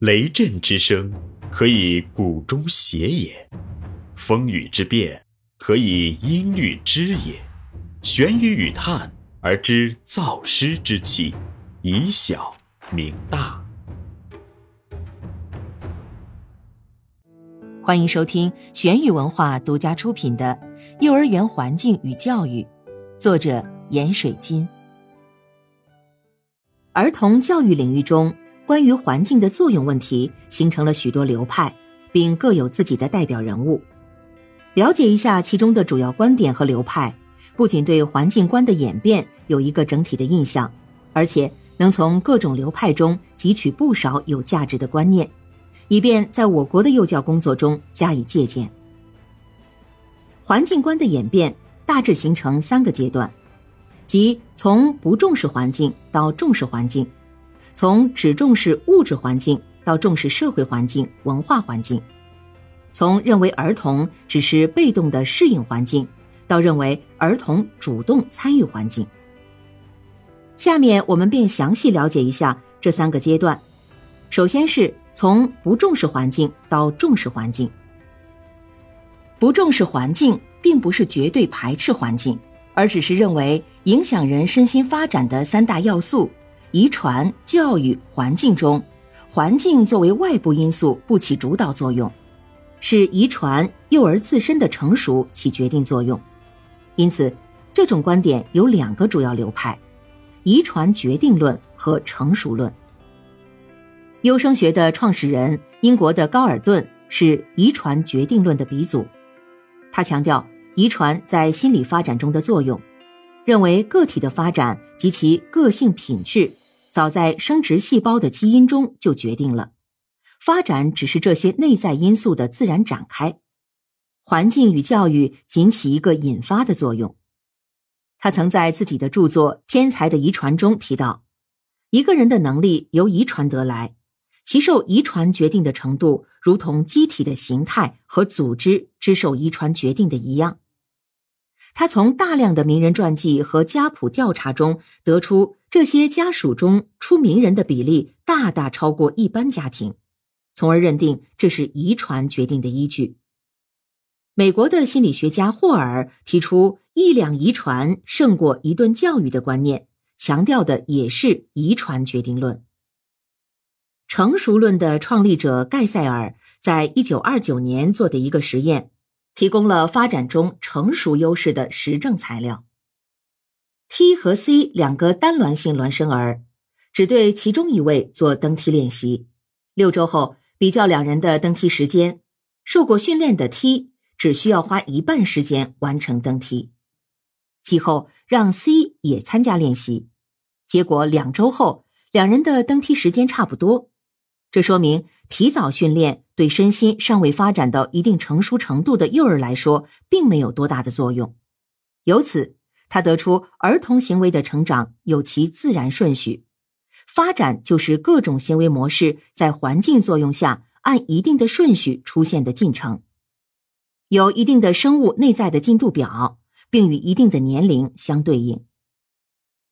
雷震之声，可以鼓中谐也；风雨之变，可以音律之也。玄于语叹而知造湿之气，以小明大。欢迎收听玄宇文化独家出品的《幼儿园环境与教育》，作者闫水金。儿童教育领域中，关于环境的作用问题形成了许多流派，并各有自己的代表人物。了解一下其中的主要观点和流派，不仅对环境观的演变有一个整体的印象，而且能从各种流派中汲取不少有价值的观念，以便在我国的幼教工作中加以借鉴。环境观的演变大致形成三个阶段。即从不重视环境到重视环境，从只重视物质环境到重视社会环境、文化环境，从认为儿童只是被动的适应环境，到认为儿童主动参与环境。下面我们便详细了解一下这三个阶段。首先是从不重视环境到重视环境。不重视环境，并不是绝对排斥环境。而只是认为影响人身心发展的三大要素——遗传、教育、环境中，环境作为外部因素不起主导作用，是遗传、幼儿自身的成熟起决定作用。因此，这种观点有两个主要流派：遗传决定论和成熟论。优生学的创始人英国的高尔顿是遗传决定论的鼻祖，他强调。遗传在心理发展中的作用，认为个体的发展及其个性品质，早在生殖细胞的基因中就决定了，发展只是这些内在因素的自然展开，环境与教育仅起一个引发的作用。他曾在自己的著作《天才的遗传》中提到，一个人的能力由遗传得来。其受遗传决定的程度，如同机体的形态和组织之受遗传决定的一样。他从大量的名人传记和家谱调查中得出，这些家属中出名人的比例大大超过一般家庭，从而认定这是遗传决定的依据。美国的心理学家霍尔提出“一两遗传胜过一顿教育”的观念，强调的也是遗传决定论。成熟论的创立者盖塞尔在一九二九年做的一个实验，提供了发展中成熟优势的实证材料。T 和 C 两个单卵性孪生儿，只对其中一位做登梯练习。六周后比较两人的登梯时间，受过训练的 T 只需要花一半时间完成登梯。其后让 C 也参加练习，结果两周后两人的登梯时间差不多。这说明，提早训练对身心尚未发展到一定成熟程度的幼儿来说，并没有多大的作用。由此，他得出儿童行为的成长有其自然顺序，发展就是各种行为模式在环境作用下按一定的顺序出现的进程，有一定的生物内在的进度表，并与一定的年龄相对应。